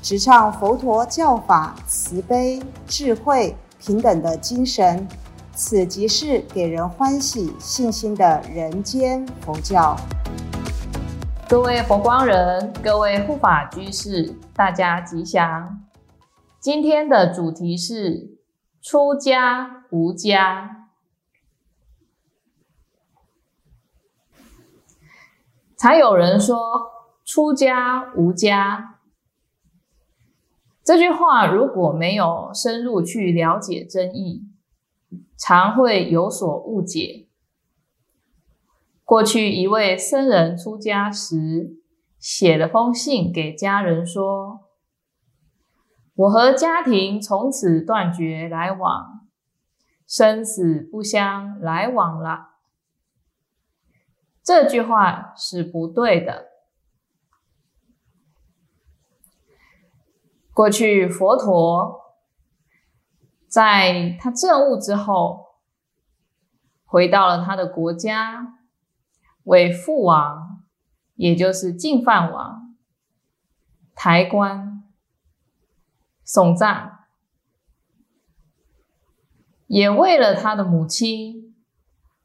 直唱佛陀教法慈悲、智慧、平等的精神。此即是给人欢喜、信心的人间佛教。各位佛光人，各位护法居士，大家吉祥。今天的主题是出家无家。才有人说出家无家这句话，如果没有深入去了解真意。常会有所误解。过去一位僧人出家时，写了封信给家人说：“我和家庭从此断绝来往，生死不相来往了。”这句话是不对的。过去佛陀。在他证悟之后，回到了他的国家，为父王，也就是净饭王抬棺送葬，也为了他的母亲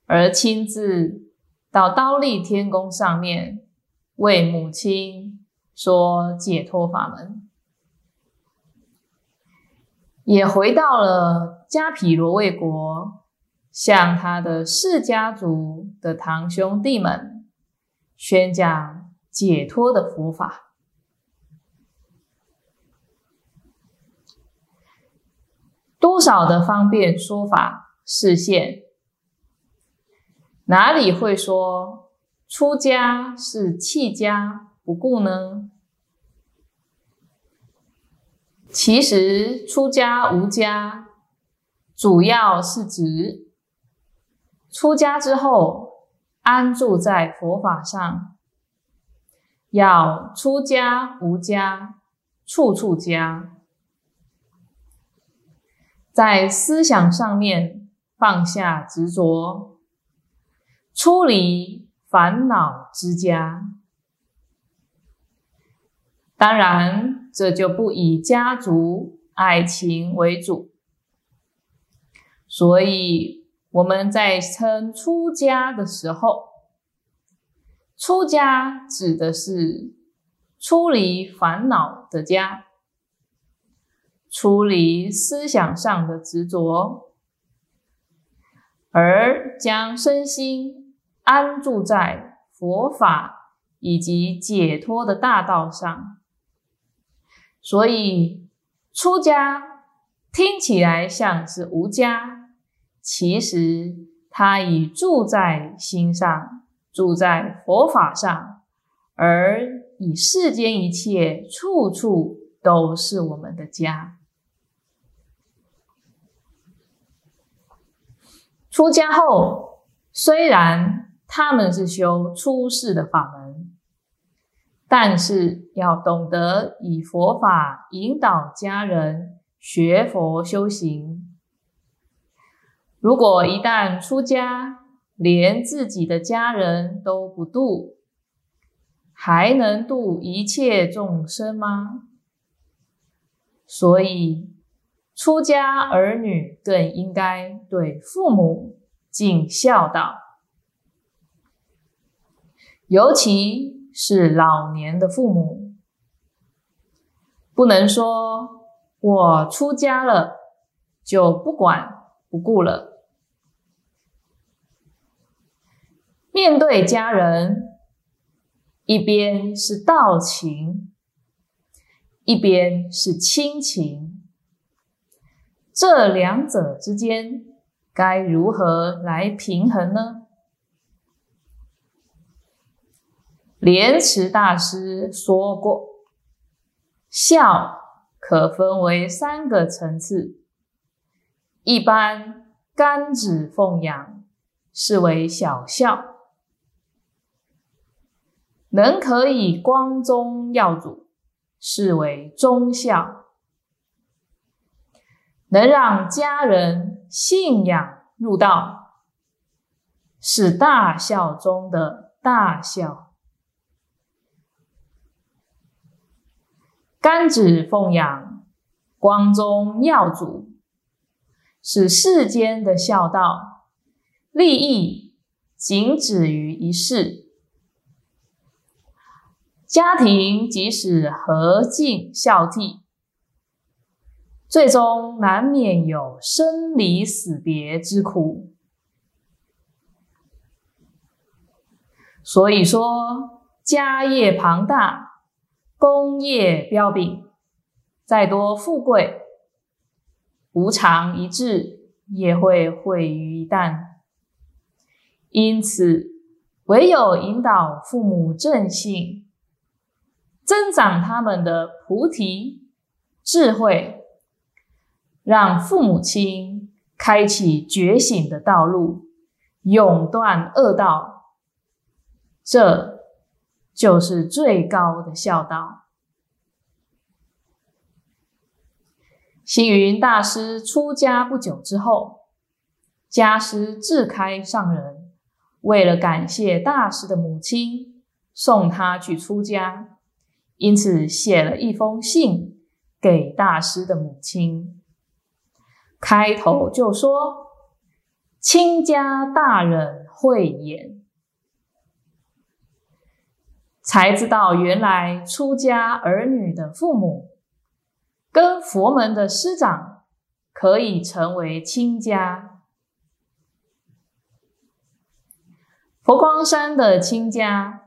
而亲自到刀立天宫上面为母亲说解脱法门。也回到了迦毗罗卫国，向他的释家族的堂兄弟们宣讲解脱的佛法。多少的方便说法示现，哪里会说出家是弃家不顾呢？其实出家无家，主要是指出家之后安住在佛法上，要出家无家，处处家，在思想上面放下执着，出离烦恼之家。当然。这就不以家族爱情为主，所以我们在称出家的时候，出家指的是出离烦恼的家，出离思想上的执着，而将身心安住在佛法以及解脱的大道上。所以，出家听起来像是无家，其实他已住在心上，住在佛法上，而以世间一切处处都是我们的家。出家后，虽然他们是修出世的法门。但是要懂得以佛法引导家人学佛修行。如果一旦出家，连自己的家人都不度，还能度一切众生吗？所以，出家儿女更应该对父母尽孝道，尤其。是老年的父母，不能说我出家了就不管不顾了。面对家人，一边是道情，一边是亲情，这两者之间该如何来平衡呢？莲池大师说过：“孝可分为三个层次。一般甘子奉养，视为小孝；能可以光宗耀祖，视为忠孝；能让家人信仰入道，是大孝中的大孝。甘旨奉养，光宗耀祖。使世间的孝道利益仅止于一世，家庭即使和敬孝悌，最终难免有生离死别之苦。所以说，家业庞大，功业彪炳，再多富贵。无常一至，也会毁于一旦。因此，唯有引导父母正信，增长他们的菩提智慧，让父母亲开启觉醒的道路，永断恶道，这就是最高的孝道。星云大师出家不久之后，家师智开上人为了感谢大师的母亲送他去出家，因此写了一封信给大师的母亲。开头就说：“亲家大人慧眼，才知道原来出家儿女的父母。”跟佛门的师长可以成为亲家。佛光山的亲家，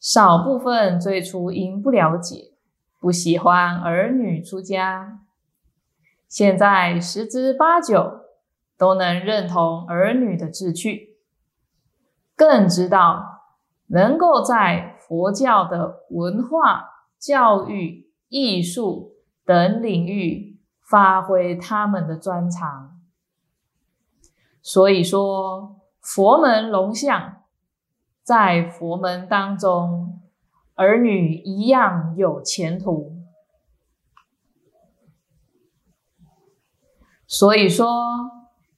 少部分最初因不了解，不喜欢儿女出家，现在十之八九都能认同儿女的志趣，更知道能够在佛教的文化、教育、艺术。等领域发挥他们的专长，所以说佛门龙象在佛门当中，儿女一样有前途。所以说，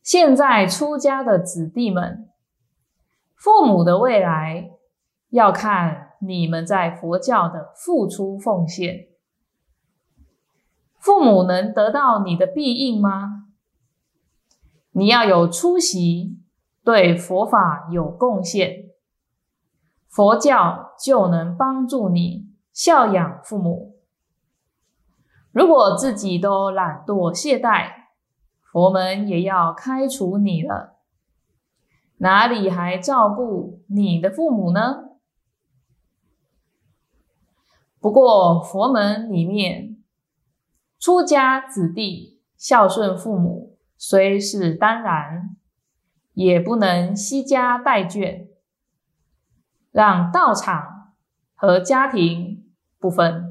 现在出家的子弟们，父母的未来要看你们在佛教的付出奉献。父母能得到你的庇应吗？你要有出息，对佛法有贡献，佛教就能帮助你孝养父母。如果自己都懒惰懈怠，佛门也要开除你了，哪里还照顾你的父母呢？不过佛门里面。出家子弟孝顺父母虽是当然，也不能惜家带眷，让道场和家庭不分。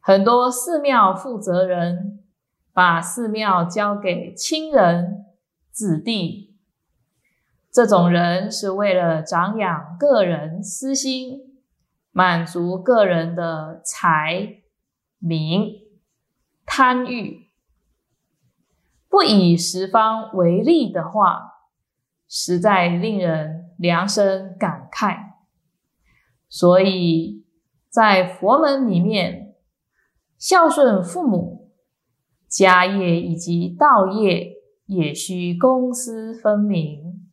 很多寺庙负责人把寺庙交给亲人子弟，这种人是为了长养个人私心，满足个人的财名。贪欲不以十方为例的话，实在令人良生感慨。所以在佛门里面，孝顺父母、家业以及道业也需公私分明，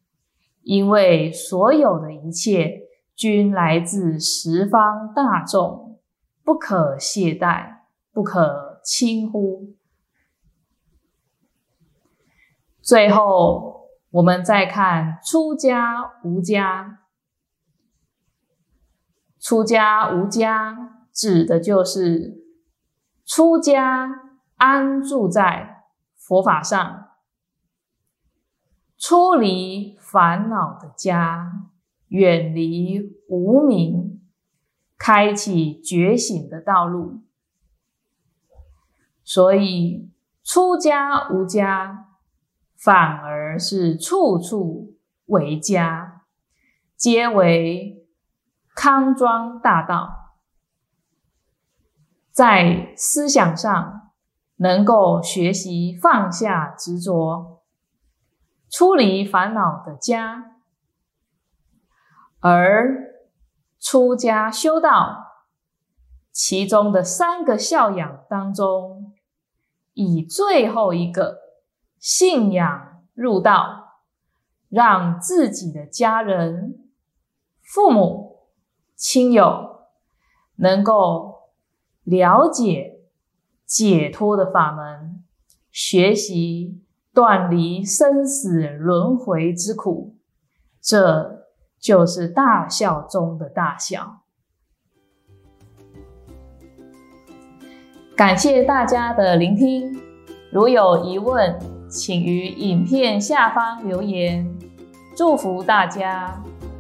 因为所有的一切均来自十方大众，不可懈怠，不可。轻忽。最后，我们再看出家无家。出家无家，指的就是出家安住在佛法上，出离烦恼的家，远离无明，开启觉醒的道路。所以出家无家，反而是处处为家，皆为康庄大道。在思想上，能够学习放下执着，出离烦恼的家，而出家修道，其中的三个孝养当中。以最后一个信仰入道，让自己的家人、父母、亲友能够了解解脱的法门，学习断离生死轮回之苦，这就是大笑中的大笑。感谢大家的聆听，如有疑问，请于影片下方留言。祝福大家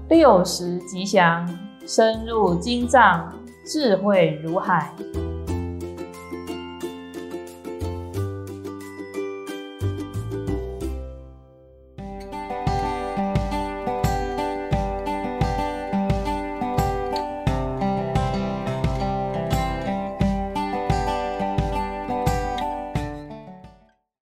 六十吉祥，深入经藏，智慧如海。